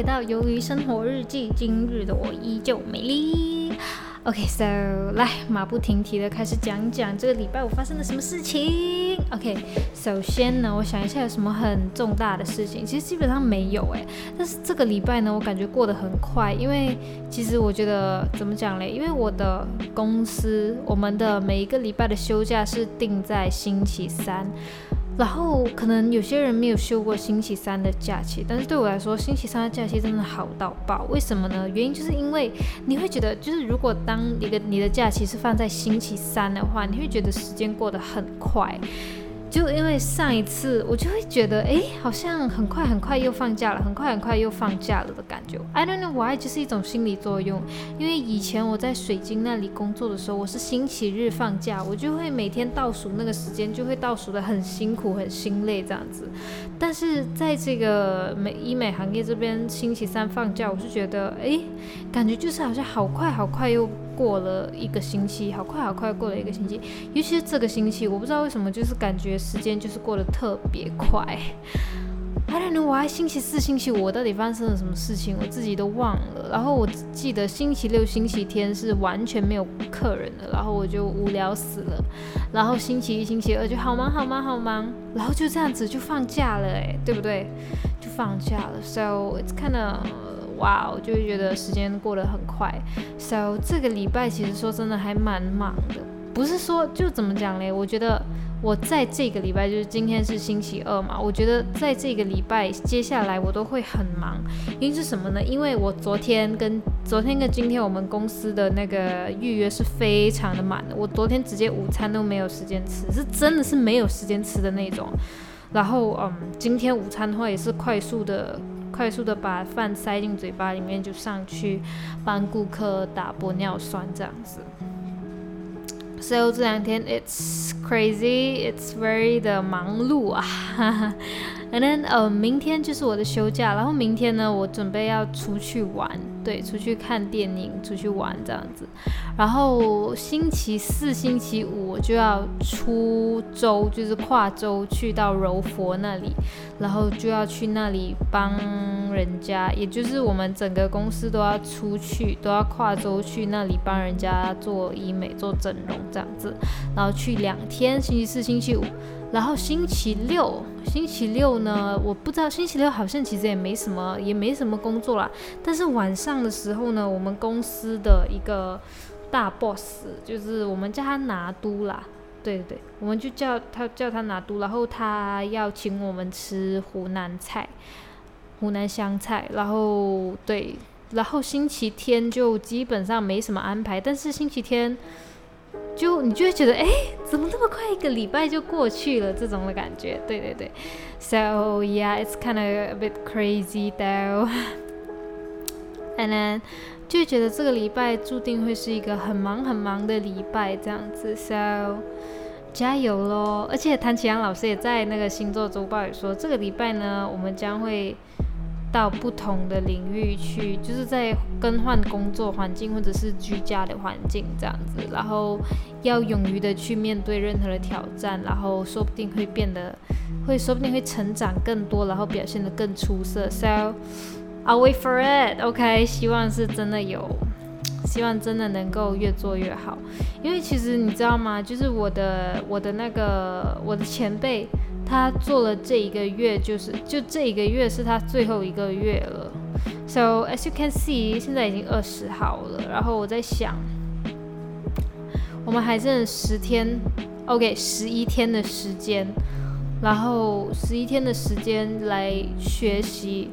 回到《鱿鱼生活日记》，今日的我依旧美丽。OK，so 来马不停蹄的开始讲讲这个礼拜我发生了什么事情。OK，首先呢，我想一下有什么很重大的事情，其实基本上没有诶。但是这个礼拜呢，我感觉过得很快，因为其实我觉得怎么讲嘞？因为我的公司，我们的每一个礼拜的休假是定在星期三。然后可能有些人没有休过星期三的假期，但是对我来说，星期三的假期真的好到爆。为什么呢？原因就是因为你会觉得，就是如果当一个你的假期是放在星期三的话，你会觉得时间过得很快。就因为上一次，我就会觉得，哎，好像很快很快又放假了，很快很快又放假了的感觉。I don't know why，就是一种心理作用。因为以前我在水晶那里工作的时候，我是星期日放假，我就会每天倒数那个时间，就会倒数的很辛苦、很心累这样子。但是在这个美医美行业这边，星期三放假，我是觉得，哎，感觉就是好像好快好快又。过了一个星期，好快好快过了一个星期，尤其是这个星期，我不知道为什么，就是感觉时间就是过得特别快。I don't know，我还星期四、星期五到底发生了什么事情，我自己都忘了。然后我记得星期六、星期天是完全没有客人的，然后我就无聊死了。然后星期一、星期二就好忙、好忙、好忙，然后就这样子就放假了，哎，对不对？就放假了。So it's kind of 哇，我就会觉得时间过得很快。So 这个礼拜其实说真的还蛮忙的，不是说就怎么讲嘞？我觉得我在这个礼拜，就是今天是星期二嘛，我觉得在这个礼拜接下来我都会很忙。因为是什么呢？因为我昨天跟昨天跟今天我们公司的那个预约是非常的满的，我昨天直接午餐都没有时间吃，是真的是没有时间吃的那种。然后嗯，今天午餐的话也是快速的。快速的把饭塞进嘴巴里面，就上去帮顾客打玻尿酸这样子。So 这两天 it's crazy, it's very 的忙碌啊。And then 呃，明天就是我的休假，然后明天呢，我准备要出去玩，对，出去看电影，出去玩这样子。然后星期四、星期五我就要出州，就是跨州去到柔佛那里，然后就要去那里帮人家，也就是我们整个公司都要出去，都要跨州去那里帮人家做医美、做整容这样子。然后去两天，星期四、星期五。然后星期六，星期六呢？我不知道，星期六好像其实也没什么，也没什么工作啦。但是晚上的时候呢，我们公司的一个大 boss，就是我们叫他拿督啦，对对对，我们就叫他叫他拿督。然后他要请我们吃湖南菜，湖南湘菜。然后对，然后星期天就基本上没什么安排，但是星期天。就你就会觉得，哎，怎么那么快一个礼拜就过去了？这种的感觉，对对对。So yeah, it's kind of a bit crazy though. And then 就觉得这个礼拜注定会是一个很忙很忙的礼拜，这样子。So 加油喽！而且谭启阳老师也在那个星座周报里说，这个礼拜呢，我们将会。到不同的领域去，就是在更换工作环境或者是居家的环境这样子，然后要勇于的去面对任何的挑战，然后说不定会变得，会说不定会成长更多，然后表现得更出色。So I'll wait for it. OK，希望是真的有，希望真的能够越做越好。因为其实你知道吗？就是我的我的那个我的前辈。他做了这一个月，就是就这一个月是他最后一个月了。So as you can see，现在已经二十号了。然后我在想，我们还剩十天，OK，十一天的时间，然后十一天的时间来学习。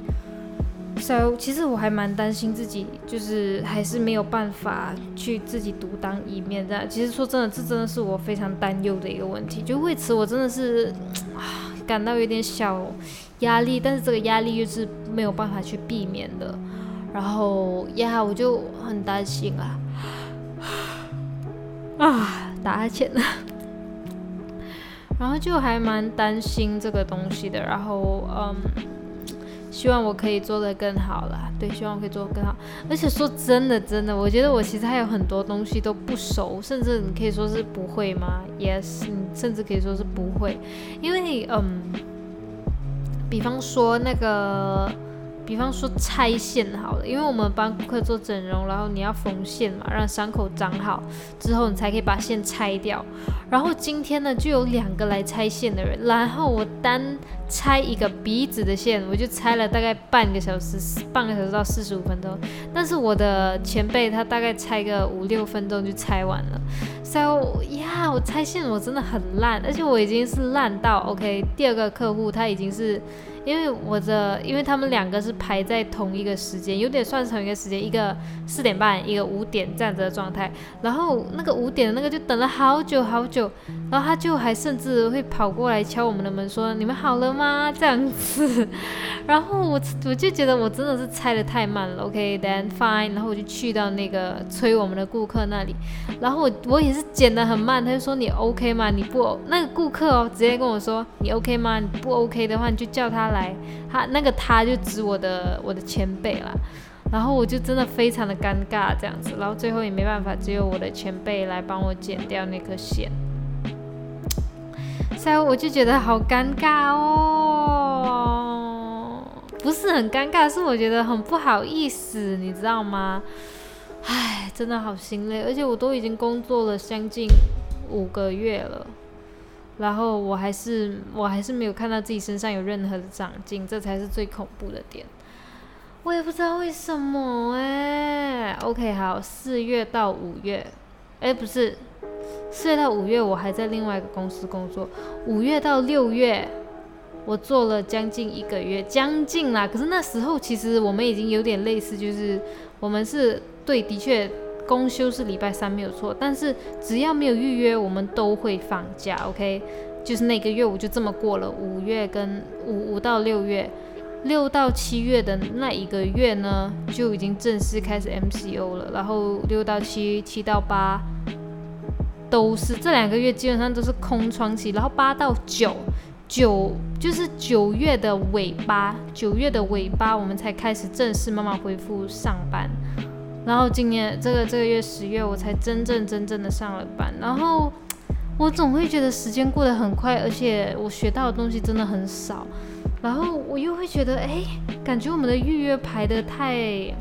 So，其实我还蛮担心自己，就是还是没有办法去自己独当一面这样。其实说真的，这真的是我非常担忧的一个问题。就为此，我真的是啊感到有点小压力，但是这个压力又是没有办法去避免的。然后呀，我就很担心啊 啊，打哈欠了。然后就还蛮担心这个东西的。然后嗯。希望我可以做得更好了，对，希望我可以做得更好。而且说真的，真的，我觉得我其实还有很多东西都不熟，甚至你可以说是不会吗？Yes，你甚至可以说是不会，因为嗯，比方说那个比方说拆线好了，因为我们帮顾客做整容，然后你要缝线嘛，让伤口长好之后，你才可以把线拆掉。然后今天呢，就有两个来拆线的人，然后我单拆一个鼻子的线，我就拆了大概半个小时，半个小时到四十五分钟。但是我的前辈他大概拆个五六分钟就拆完了。So 呀，我拆线我真的很烂，而且我已经是烂到 OK。第二个客户他已经是。因为我的，因为他们两个是排在同一个时间，有点算是同一个时间，一个四点半，一个五点这样子的状态。然后那个五点的那个就等了好久好久，然后他就还甚至会跑过来敲我们的门说：“你们好了吗？”这样子。然后我我就觉得我真的是拆的太慢了。OK，then fine。然后我就去到那个催我们的顾客那里，然后我我也是剪的很慢，他就说：“你 OK 吗？你不那个顾客哦，直接跟我说：你 OK 吗？你不 OK 的话，你就叫他来。”来，他那个他就指我的我的前辈了，然后我就真的非常的尴尬这样子，然后最后也没办法，只有我的前辈来帮我剪掉那颗线，所以我就觉得好尴尬哦，不是很尴尬，是我觉得很不好意思，你知道吗？唉，真的好心累，而且我都已经工作了将近五个月了。然后我还是我还是没有看到自己身上有任何的长进，这才是最恐怖的点。我也不知道为什么哎。OK，好，四月到五月，哎，不是，四月到五月我还在另外一个公司工作。五月到六月，我做了将近一个月，将近啦。可是那时候其实我们已经有点类似，就是我们是对，的确。公休是礼拜三没有错，但是只要没有预约，我们都会放假。OK，就是那个月我就这么过了。五月跟五五到六月，六到七月的那一个月呢，就已经正式开始 MCO 了。然后六到七，七到八都是这两个月基本上都是空窗期。然后八到九，九就是九月的尾巴，九月的尾巴我们才开始正式慢慢恢复上班。然后今年这个这个月十月，我才真正真正的上了班。然后我总会觉得时间过得很快，而且我学到的东西真的很少。然后我又会觉得，哎，感觉我们的预约排的太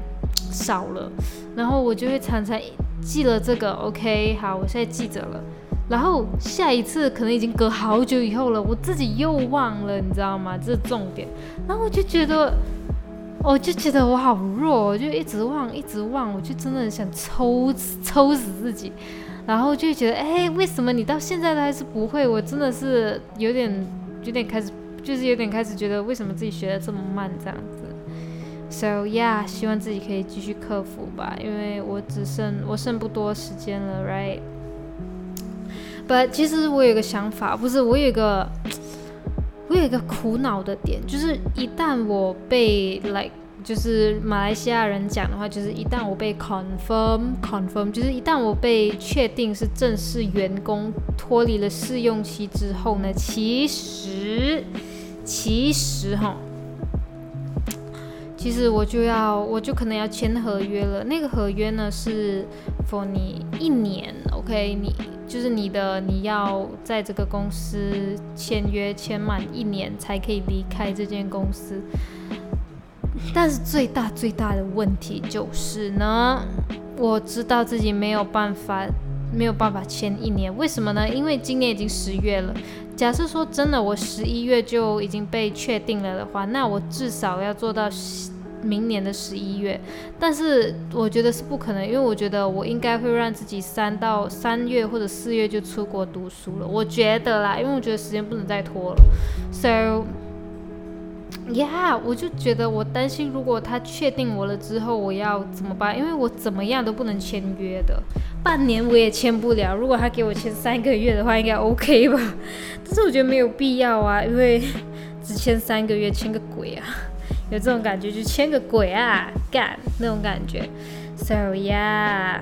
少了。然后我就会常常记了这个，OK，好，我现在记着了。然后下一次可能已经隔好久以后了，我自己又忘了，你知道吗？这是重点。然后我就觉得。我就觉得我好弱，我就一直忘，一直忘，我就真的很想抽抽死自己，然后就觉得，哎，为什么你到现在都还是不会？我真的是有点有点开始，就是有点开始觉得，为什么自己学的这么慢这样子？So yeah，希望自己可以继续克服吧，因为我只剩我剩不多时间了，right？But 其实我有个想法，不是我有个。我有一个苦恼的点，就是一旦我被 like 就是马来西亚人讲的话，就是一旦我被 confirm confirm，就是一旦我被确定是正式员工，脱离了试用期之后呢，其实其实哈，其实我就要我就可能要签合约了。那个合约呢是 for 你一年，OK 你。就是你的，你要在这个公司签约签满一年才可以离开这间公司。但是最大最大的问题就是呢，我知道自己没有办法没有办法签一年，为什么呢？因为今年已经十月了。假设说真的，我十一月就已经被确定了的话，那我至少要做到。明年的十一月，但是我觉得是不可能，因为我觉得我应该会让自己三到三月或者四月就出国读书了。我觉得啦，因为我觉得时间不能再拖了。So yeah，我就觉得我担心，如果他确定我了之后，我要怎么办？因为我怎么样都不能签约的，半年我也签不了。如果他给我签三个月的话，应该 OK 吧？但是我觉得没有必要啊，因为只签三个月，签个鬼啊！有这种感觉就签个鬼啊，干那种感觉。So yeah,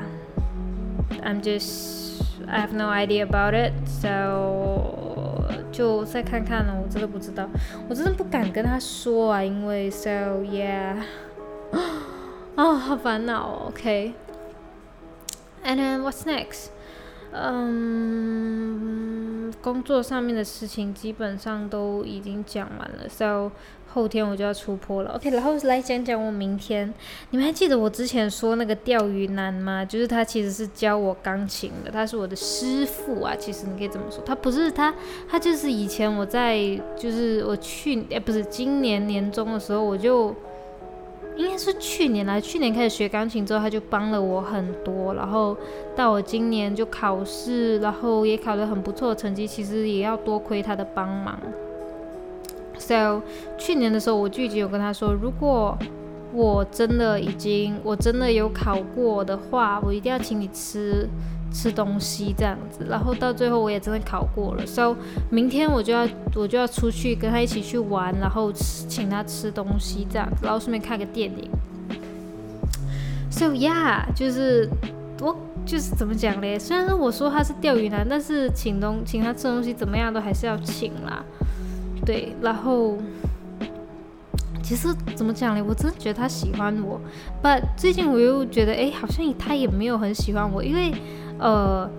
I'm just I have no idea about it. So 就再看看了，我真的不知道，我真的不敢跟他说啊，因为 So yeah，啊，好烦恼。OK, and then what's next? Um, 工作上面的事情基本上都已经讲完了，so 后天我就要出坡了。OK，然后来讲讲我明天。你们还记得我之前说那个钓鱼男吗？就是他其实是教我钢琴的，他是我的师傅啊。其实你可以这么说，他不是他，他就是以前我在，就是我去，哎，不是今年年中的时候我就。应该是去年来，去年开始学钢琴之后，他就帮了我很多。然后到我今年就考试，然后也考得很不错的成绩，其实也要多亏他的帮忙。So 去年的时候，我拒绝有跟他说，如果我真的已经，我真的有考过的话，我一定要请你吃。吃东西这样子，然后到最后我也真的考过了，so 明天我就要我就要出去跟他一起去玩，然后吃请他吃东西这样子，然后顺便看个电影。So yeah，就是我就是怎么讲嘞？虽然说我说他是钓鱼男，但是请东请他吃东西怎么样都还是要请啦。对，然后其实怎么讲嘞？我真的觉得他喜欢我，but 最近我又觉得哎，好像他也没有很喜欢我，因为。呃，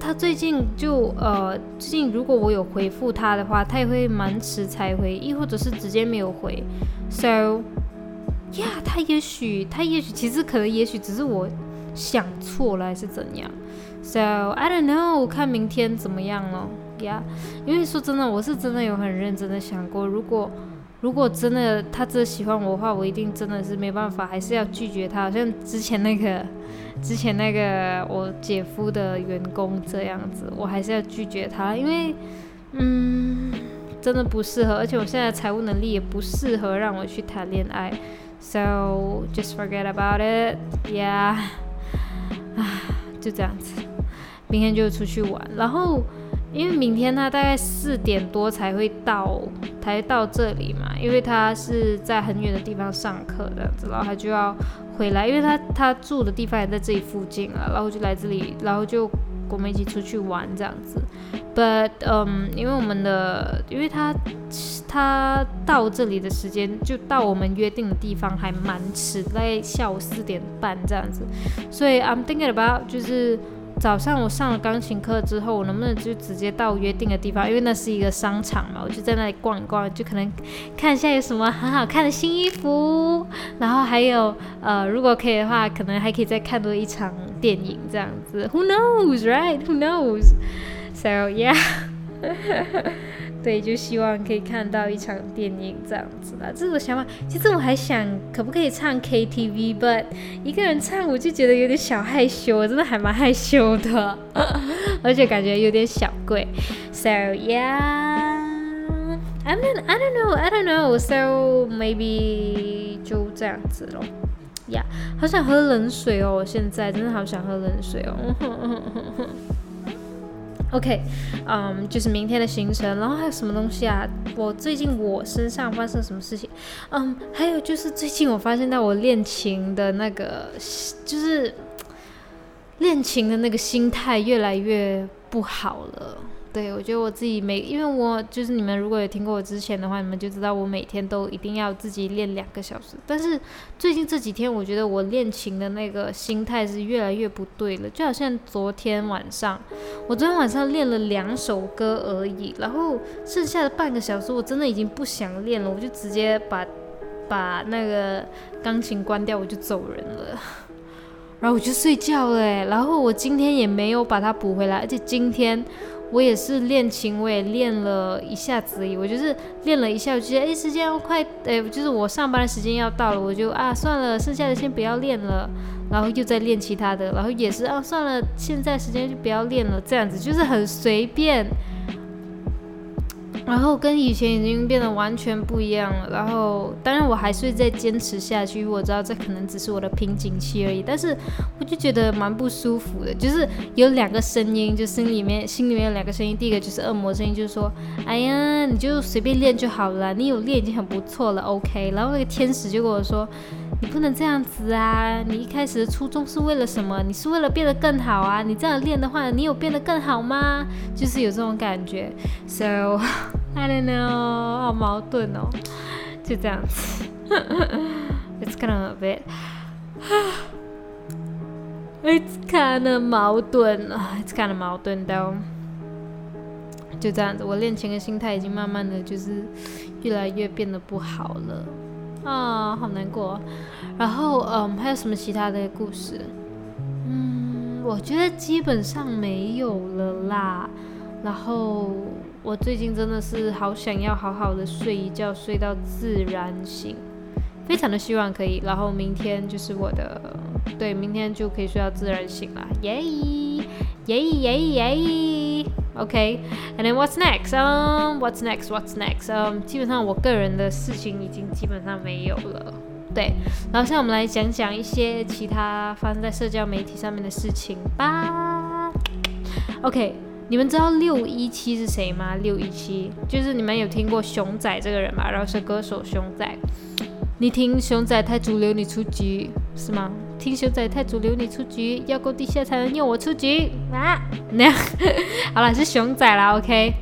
他最近就呃，最近如果我有回复他的话，他也会蛮迟才回，亦或者是直接没有回。So，呀，他也许他也许其实可能也许只是我想错了还是怎样。So I don't know，看明天怎么样了。呀，因为说真的，我是真的有很认真的想过，如果如果真的他真的喜欢我的话，我一定真的是没办法，还是要拒绝他。好像之前那个。之前那个我姐夫的员工这样子，我还是要拒绝他，因为，嗯，真的不适合，而且我现在财务能力也不适合让我去谈恋爱，so just forget about it，yeah，啊，就这样子，明天就出去玩，然后。因为明天他大概四点多才会到，才到这里嘛。因为他是在很远的地方上课这样子，然后他就要回来，因为他他住的地方也在这里附近啊，然后就来这里，然后就我们一起出去玩这样子。But 嗯，因为我们的，因为他他到这里的时间就到我们约定的地方还蛮迟，在下午四点半这样子，所以 I'm thinking about 就是。早上我上了钢琴课之后，我能不能就直接到约定的地方？因为那是一个商场嘛，我就在那里逛一逛，就可能看一下有什么很好看的新衣服，然后还有呃，如果可以的话，可能还可以再看多一场电影这样子。Who knows, right? Who knows? So yeah. 对，就希望可以看到一场电影这样子啦。这是我想法。其实我还想，可不可以唱 KTV？But 一个人唱，我就觉得有点小害羞，我真的还蛮害羞的，而且感觉有点小贵。So yeah, I mean I don't know, I don't know. So maybe 就这样子咯。Yeah，好想喝冷水哦！我现在真的好想喝冷水哦。OK，嗯，就是明天的行程，然后还有什么东西啊？我最近我身上发生什么事情？嗯，还有就是最近我发现到我练琴的那个，就是练琴的那个心态越来越不好了。对，我觉得我自己每，因为我就是你们如果有听过我之前的话，你们就知道我每天都一定要自己练两个小时。但是最近这几天，我觉得我练琴的那个心态是越来越不对了。就好像昨天晚上，我昨天晚上练了两首歌而已，然后剩下的半个小时，我真的已经不想练了，我就直接把把那个钢琴关掉，我就走人了，然后我就睡觉了。然后我今天也没有把它补回来，而且今天。我也是练琴，我也练了一下子而已。我就是练了一下，我觉得哎，时间要快，哎，就是我上班的时间要到了，我就啊，算了，剩下的先不要练了，然后又在练其他的，然后也是啊，算了，现在时间就不要练了，这样子就是很随便。然后跟以前已经变得完全不一样了。然后当然我还是会再坚持下去，我知道这可能只是我的瓶颈期而已。但是我就觉得蛮不舒服的，就是有两个声音，就心里面心里面有两个声音。第一个就是恶魔声音，就是说，哎呀，你就随便练就好了，你有练已经很不错了，OK。然后那个天使就跟我说。你不能这样子啊！你一开始的初衷是为了什么？你是为了变得更好啊！你这样练的话，你有变得更好吗？就是有这种感觉。So I don't know，好矛盾哦，就这样子。It's kind of a bit. It's kind of 矛盾啊！It's kind of 矛盾的。就这样子，我练琴的心态已经慢慢的就是越来越变得不好了啊，好难过。然后嗯，还有什么其他的故事？嗯，我觉得基本上没有了啦。然后我最近真的是好想要好好的睡一觉，睡到自然醒，非常的希望可以。然后明天就是我的，对，明天就可以睡到自然醒了，耶耶耶耶，OK，and then what's next？嗯，what's next？What's next？嗯，基本上我个人的事情已经基本上没有了，对。然后现在我们来讲讲一些其他发生在社交媒体上面的事情吧，OK。你们知道六一七是谁吗？六一七就是你们有听过熊仔这个人吧？然后是歌手熊仔。你听熊仔太主流，你出局是吗？听熊仔太主流，你出局，要够地下才能用我出局啊！那 好了，是熊仔啦，OK。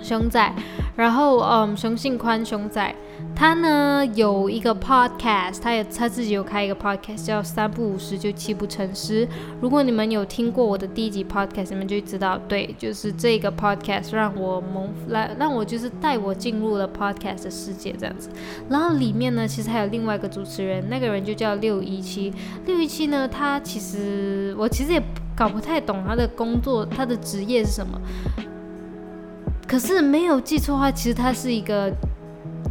熊仔，然后嗯，熊信宽，熊仔。他呢有一个 podcast，他也他自己有开一个 podcast，叫三不五十就七不成诗。如果你们有听过我的第一集 podcast，你们就知道，对，就是这个 podcast 让我蒙来让我就是带我进入了 podcast 的世界这样子。然后里面呢，其实还有另外一个主持人，那个人就叫六一七。六一七呢，他其实我其实也搞不太懂他的工作，他的职业是什么。可是没有记错的话，其实他是一个。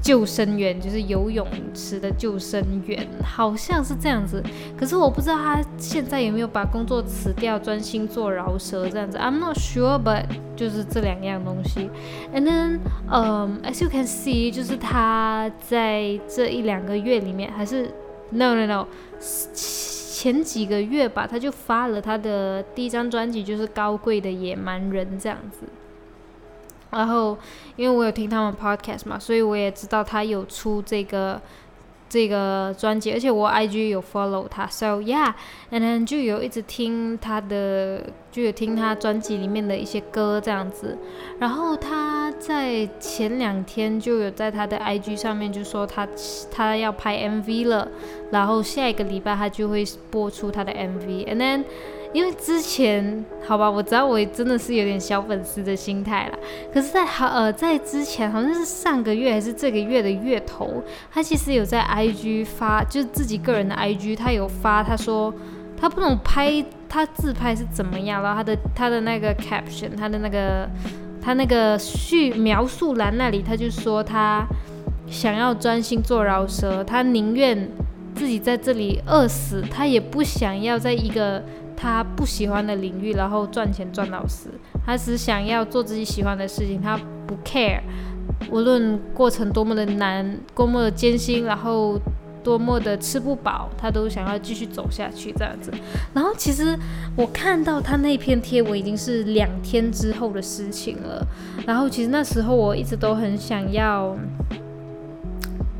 救生员就是游泳池的救生员，好像是这样子。可是我不知道他现在有没有把工作辞掉，专心做饶舌这样子。I'm not sure, but 就是这两样东西。And then, um, as you can see，就是他在这一两个月里面，还是 no no no，前几个月吧，他就发了他的第一张专辑，就是《高贵的野蛮人》这样子。然后，因为我有听他们 podcast 嘛，所以我也知道他有出这个这个专辑，而且我 IG 有 follow 他，so yeah，and then 就有一直听他的，就有听他专辑里面的一些歌这样子。然后他在前两天就有在他的 IG 上面就说他他要拍 MV 了，然后下一个礼拜他就会播出他的 MV，and then。因为之前，好吧，我知道我真的是有点小粉丝的心态啦。可是，在好呃，在之前好像是上个月还是这个月的月头，他其实有在 IG 发，就是自己个人的 IG，他有发，他说他不懂拍他自拍是怎么样，然后他的他的那个 caption，他的那个他那个序描述栏那里，他就说他想要专心做饶舌，他宁愿自己在这里饿死，他也不想要在一个。他不喜欢的领域，然后赚钱赚到死。他只想要做自己喜欢的事情，他不 care，无论过程多么的难，多么的艰辛，然后多么的吃不饱，他都想要继续走下去这样子。然后其实我看到他那篇贴文已经是两天之后的事情了。然后其实那时候我一直都很想要。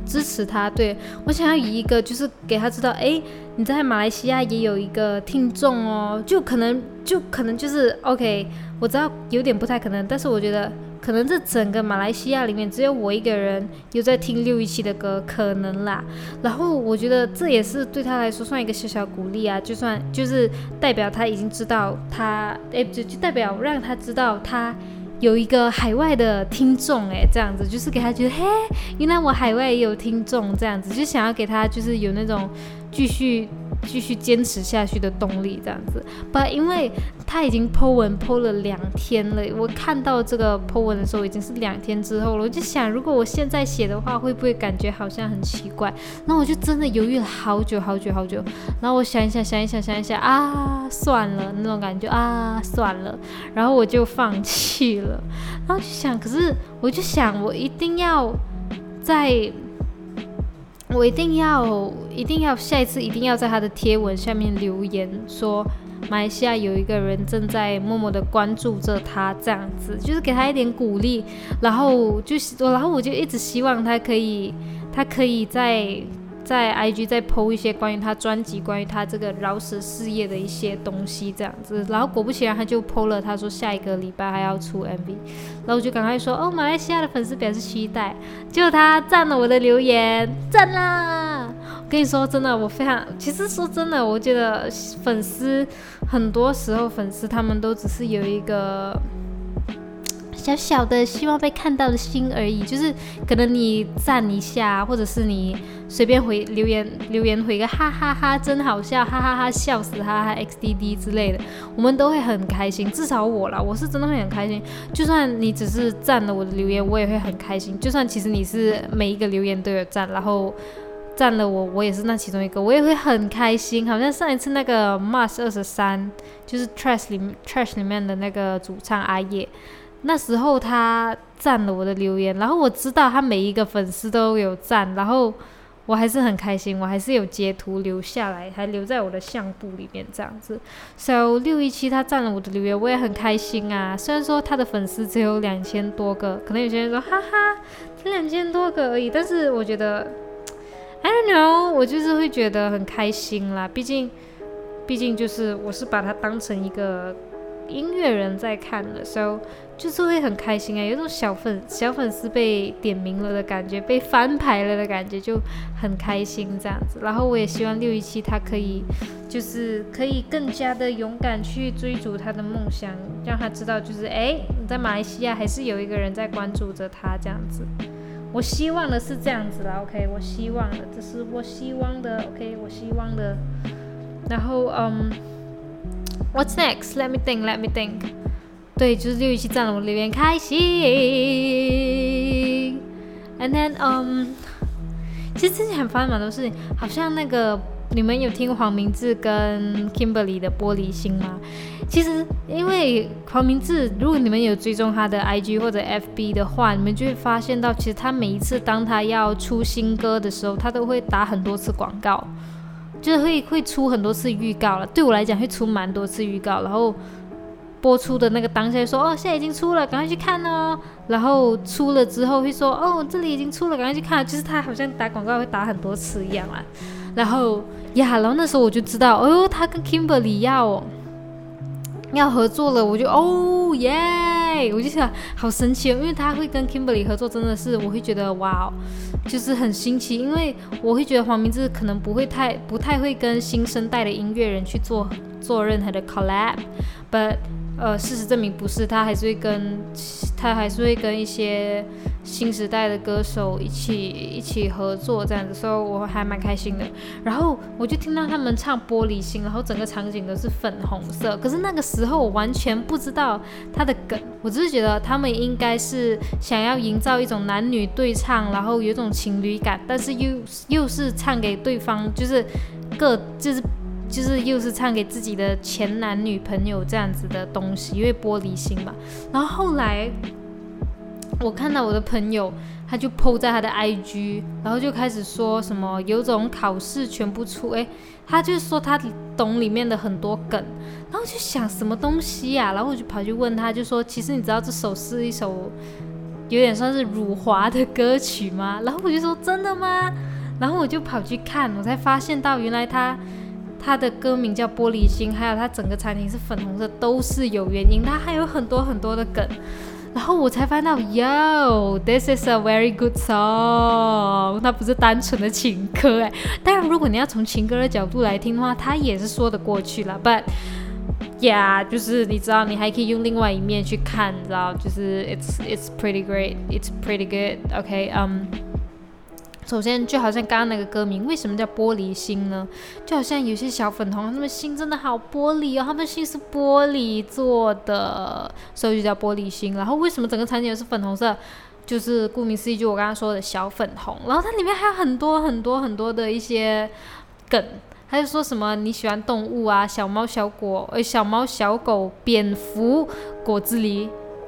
支持他，对我想要以一个就是给他知道，哎，你在马来西亚也有一个听众哦，就可能就可能就是 OK，我知道有点不太可能，但是我觉得可能这整个马来西亚里面只有我一个人有在听六一七的歌，可能啦。然后我觉得这也是对他来说算一个小小鼓励啊，就算就是代表他已经知道他，哎，就就代表让他知道他。有一个海外的听众，哎，这样子就是给他觉得，嘿，原来我海外也有听众，这样子就想要给他就是有那种继续。继续坚持下去的动力，这样子。不，因为他已经 Po 文 Po 了两天了，我看到这个 Po 文的时候已经是两天之后了。我就想，如果我现在写的话，会不会感觉好像很奇怪？那我就真的犹豫了好久好久好久。然后我想一想，想一想，想一想啊，算了，那种感觉啊，算了。然后我就放弃了。然后就想，可是我就想，我一定要在。我一定要，一定要下一次一定要在他的贴文下面留言说，马来西亚有一个人正在默默的关注着他，这样子就是给他一点鼓励，然后就是，然后我就一直希望他可以，他可以在。在 IG 再 PO 一些关于他专辑、关于他这个饶舌事业的一些东西，这样子。然后果不其然，他就 PO 了，他说下一个礼拜还要出 MV。然后我就赶快说，哦，马来西亚的粉丝表示期待。结果他赞了我的留言，赞啦！我跟你说，真的，我非常，其实说真的，我觉得粉丝很多时候粉丝他们都只是有一个。小小的希望被看到的心而已，就是可能你赞一下，或者是你随便回留言留言回个哈哈哈，真好笑，哈哈哈，笑死哈哈 xdd 之类的，我们都会很开心。至少我啦，我是真的会很开心。就算你只是赞了我的留言，我也会很开心。就算其实你是每一个留言都有赞，然后。占了我，我也是那其中一个，我也会很开心。好像上一次那个 Mars 二十三，就是 Trash 里 Trash 里面的那个主唱阿叶，那时候他赞了我的留言，然后我知道他每一个粉丝都有赞，然后我还是很开心，我还是有截图留下来，还留在我的相簿里面这样子。So 六一七他赞了我的留言，我也很开心啊。虽然说他的粉丝只有两千多个，可能有些人说哈哈，才两千多个而已，但是我觉得。I don't know，我就是会觉得很开心啦。毕竟，毕竟就是我是把他当成一个音乐人在看的，so 就是会很开心啊，有种小粉小粉丝被点名了的感觉，被翻牌了的感觉，就很开心这样子。然后我也希望六一七他可以，就是可以更加的勇敢去追逐他的梦想，让他知道就是哎，你在马来西亚还是有一个人在关注着他这样子。我希望的是这样子啦，OK，我希望的，这是我希望的，OK，我希望的。然后，嗯，What's next？Let me think，Let me think。对，就是六一七占了我留言，开心。And then，嗯，其实之前很发生蛮多事情，好像那个你们有听黄明志跟 Kimberly 的玻璃心吗？其实，因为黄明志，如果你们有追踪他的 IG 或者 FB 的话，你们就会发现到，其实他每一次当他要出新歌的时候，他都会打很多次广告，就是会会出很多次预告了。对我来讲，会出蛮多次预告，然后播出的那个当下说，哦，现在已经出了，赶快去看哦。然后出了之后会说，哦，这里已经出了，赶快去看。就是他好像打广告会打很多次一样啊。然后呀，然后那时候我就知道，哦，他跟 Kimberly 要。要合作了，我就哦耶，我就想好神奇哦，因为他会跟 Kimberly 合作，真的是我会觉得哇，就是很新奇，因为我会觉得黄明志可能不会太不太会跟新生代的音乐人去做做任何的 collab，but 呃，事实证明不是，他还是会跟他还是会跟一些。新时代的歌手一起一起合作这样子，所以我还蛮开心的。然后我就听到他们唱《玻璃心》，然后整个场景都是粉红色。可是那个时候我完全不知道他的梗，我只是觉得他们应该是想要营造一种男女对唱，然后有一种情侣感，但是又又是唱给对方，就是各就是就是又是唱给自己的前男女朋友这样子的东西，因为玻璃心嘛。然后后来。我看到我的朋友，他就 PO 在他的 IG，然后就开始说什么有种考试全部出，诶，他就说他懂里面的很多梗，然后就想什么东西呀，然后我就跑去问他，就说其实你知道这首是一首有点算是辱华的歌曲吗？然后我就说真的吗？然后我就跑去看，我才发现到原来他他的歌名叫玻璃心，还有他整个餐厅是粉红色，都是有原因，他还有很多很多的梗。然后我才翻到，Yo，this is a very good song。它不是单纯的情歌哎，当然如果你要从情歌的角度来听的话，它也是说得过去了。But yeah，就是你知道，你还可以用另外一面去看，你知道，就是 it's it's pretty great，it's pretty good。OK，嗯。首先，就好像刚刚那个歌名，为什么叫玻璃心呢？就好像有些小粉红，他们心真的好玻璃哦，他们心是玻璃做的，所以就叫玻璃心。然后，为什么整个场景是粉红色？就是顾名思义，就我刚刚说的小粉红。然后它里面还有很多很多很多的一些梗，还是说什么你喜欢动物啊，小猫小狗，呃，小猫小狗，蝙蝠，果子狸。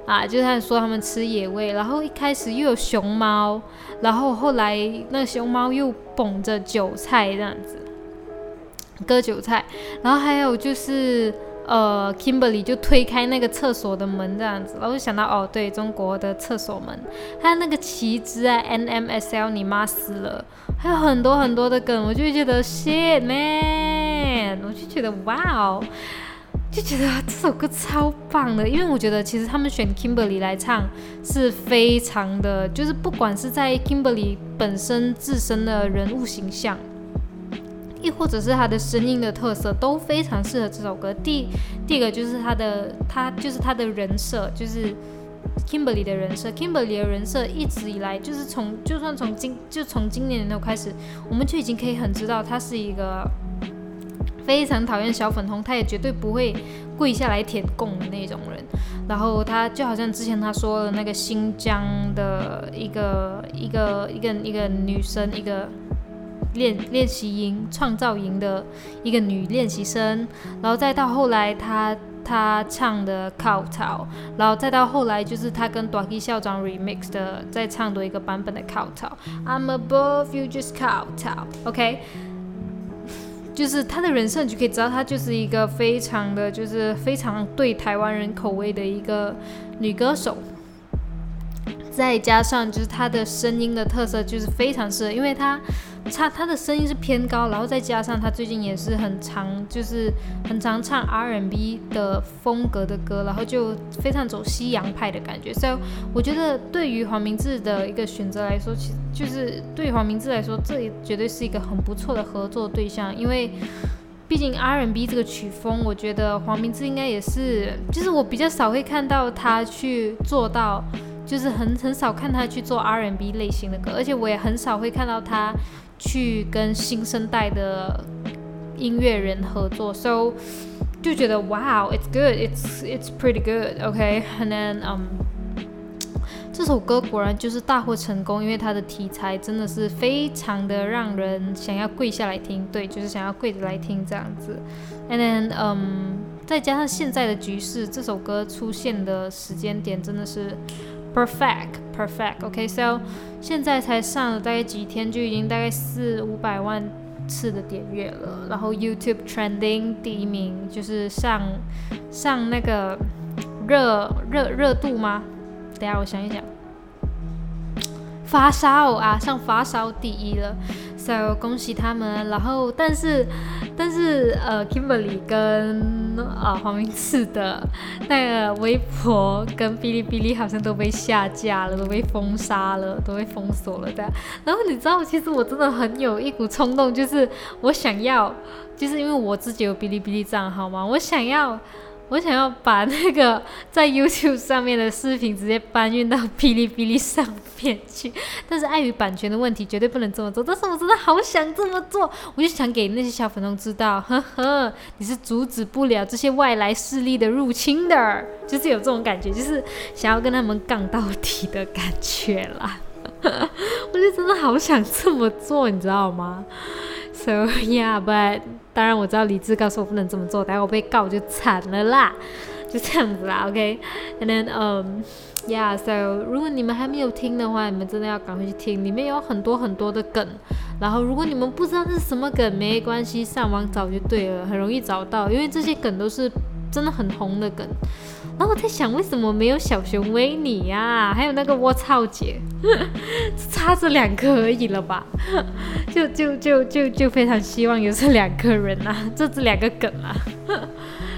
啊，就是他说他们吃野味，然后一开始又有熊猫，然后后来那熊猫又捧着韭菜这样子，割韭菜，然后还有就是呃，Kimberly 就推开那个厕所的门这样子，然后就想到哦，对中国的厕所门，还有那个旗帜啊，NMSL 你妈死了，还有很多很多的梗，我就觉得 shit man，我就觉得哇哦。就觉得这首歌超棒的，因为我觉得其实他们选 Kimberly 来唱是非常的，就是不管是在 Kimberly 本身自身的人物形象，亦或者是他的声音的特色，都非常适合这首歌。第第一个就是他的他就是他的人设，就是 Kimberly 的人设，Kimberly 的人设一直以来就是从，就算从今就从今年年头开始，我们就已经可以很知道他是一个非常讨厌小粉红，他也绝对不会跪下来舔供的那种人。然后他就好像之前他说的那个新疆的一个一个一个一个女生，一个练练习营创造营的一个女练习生，然后再到后来他。他唱的《靠草》，然后再到后来就是他跟 Ducky 校长 remix 的，再唱多一个版本的《靠草》。I'm above you, just 靠草，OK。就是她的人设，你就可以知道她就是一个非常的就是非常对台湾人口味的一个女歌手。再加上就是她的声音的特色，就是非常适合，因为她。他他的声音是偏高，然后再加上他最近也是很常，就是很常唱 R&B 的风格的歌，然后就非常走西洋派的感觉。所以我觉得对于黄明志的一个选择来说，其实就是对黄明志来说，这也绝对是一个很不错的合作对象。因为毕竟 R&B 这个曲风，我觉得黄明志应该也是，就是我比较少会看到他去做到，就是很很少看他去做 R&B 类型的歌，而且我也很少会看到他。去跟新生代的音乐人合作，so 就觉得 wow，it's good，it's it's pretty good，OK，and then um 这首歌果然就是大获成功，因为它的题材真的是非常的让人想要跪下来听，对，就是想要跪着来听这样子，and then um 再加上现在的局势，这首歌出现的时间点真的是。Perfect, perfect. OK, so 现在才上了大概几天，就已经大概四五百万次的点阅了。然后 YouTube Trending 第一名就是上上那个热热热度吗？等下我想一想，发烧啊，上发烧第一了。恭喜他们。然后但是。但是呃，Kimberly 跟啊黄明志的那个微博跟哔哩哔哩好像都被下架了，都被封杀了，都被封锁了的。然后你知道，其实我真的很有一股冲动，就是我想要，就是因为我自己有哔哩哔哩账号嘛，我想要。我想要把那个 在 YouTube 上面的视频直接搬运到哔哩哔哩上面去，但是碍于版权的问题，绝对不能这么做。但是我真的好想这么做，我就想给那些小粉红知道，呵呵，你是阻止不了这些外来势力的入侵的，就是有这种感觉，就是想要跟他们杠到底的感觉啦。我就真的好想这么做，你知道吗？So yeah, but 当然我知道理智告诉我不能这么做，待会我被告就惨了啦，就这样子啦，OK？And then um yeah, so 如果你们还没有听的话，你们真的要赶快去听，里面有很多很多的梗。然后如果你们不知道这是什么梗，没关系，上网找就对了，很容易找到，因为这些梗都是真的很红的梗。然后我在想，为什么没有小熊维尼呀？还有那个我操姐，差这两个而已了吧？就就就就就非常希望有这两个人啊，这这两个梗啊。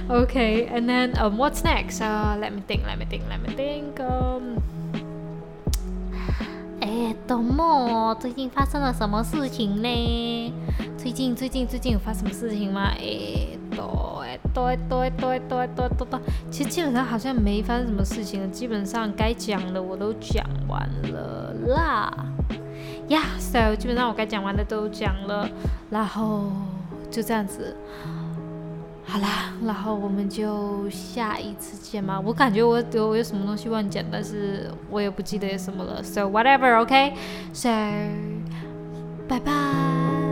OK，and then um what's next? Uh, let me think, let me think, let me think. Um, 哎，董默，最近发生了什么事情呢？最近最近最近有发什么事情吗？哎，对对对对对对对，其实基本上好像没发生什么事情了，基本上该讲的我都讲完了啦。呀，so 基本上我该讲完的都讲了，然后就这样子。好啦，然后我们就下一次见嘛。我感觉我有我有什么东西忘讲，但是我也不记得有什么了。So whatever, OK? So 拜拜。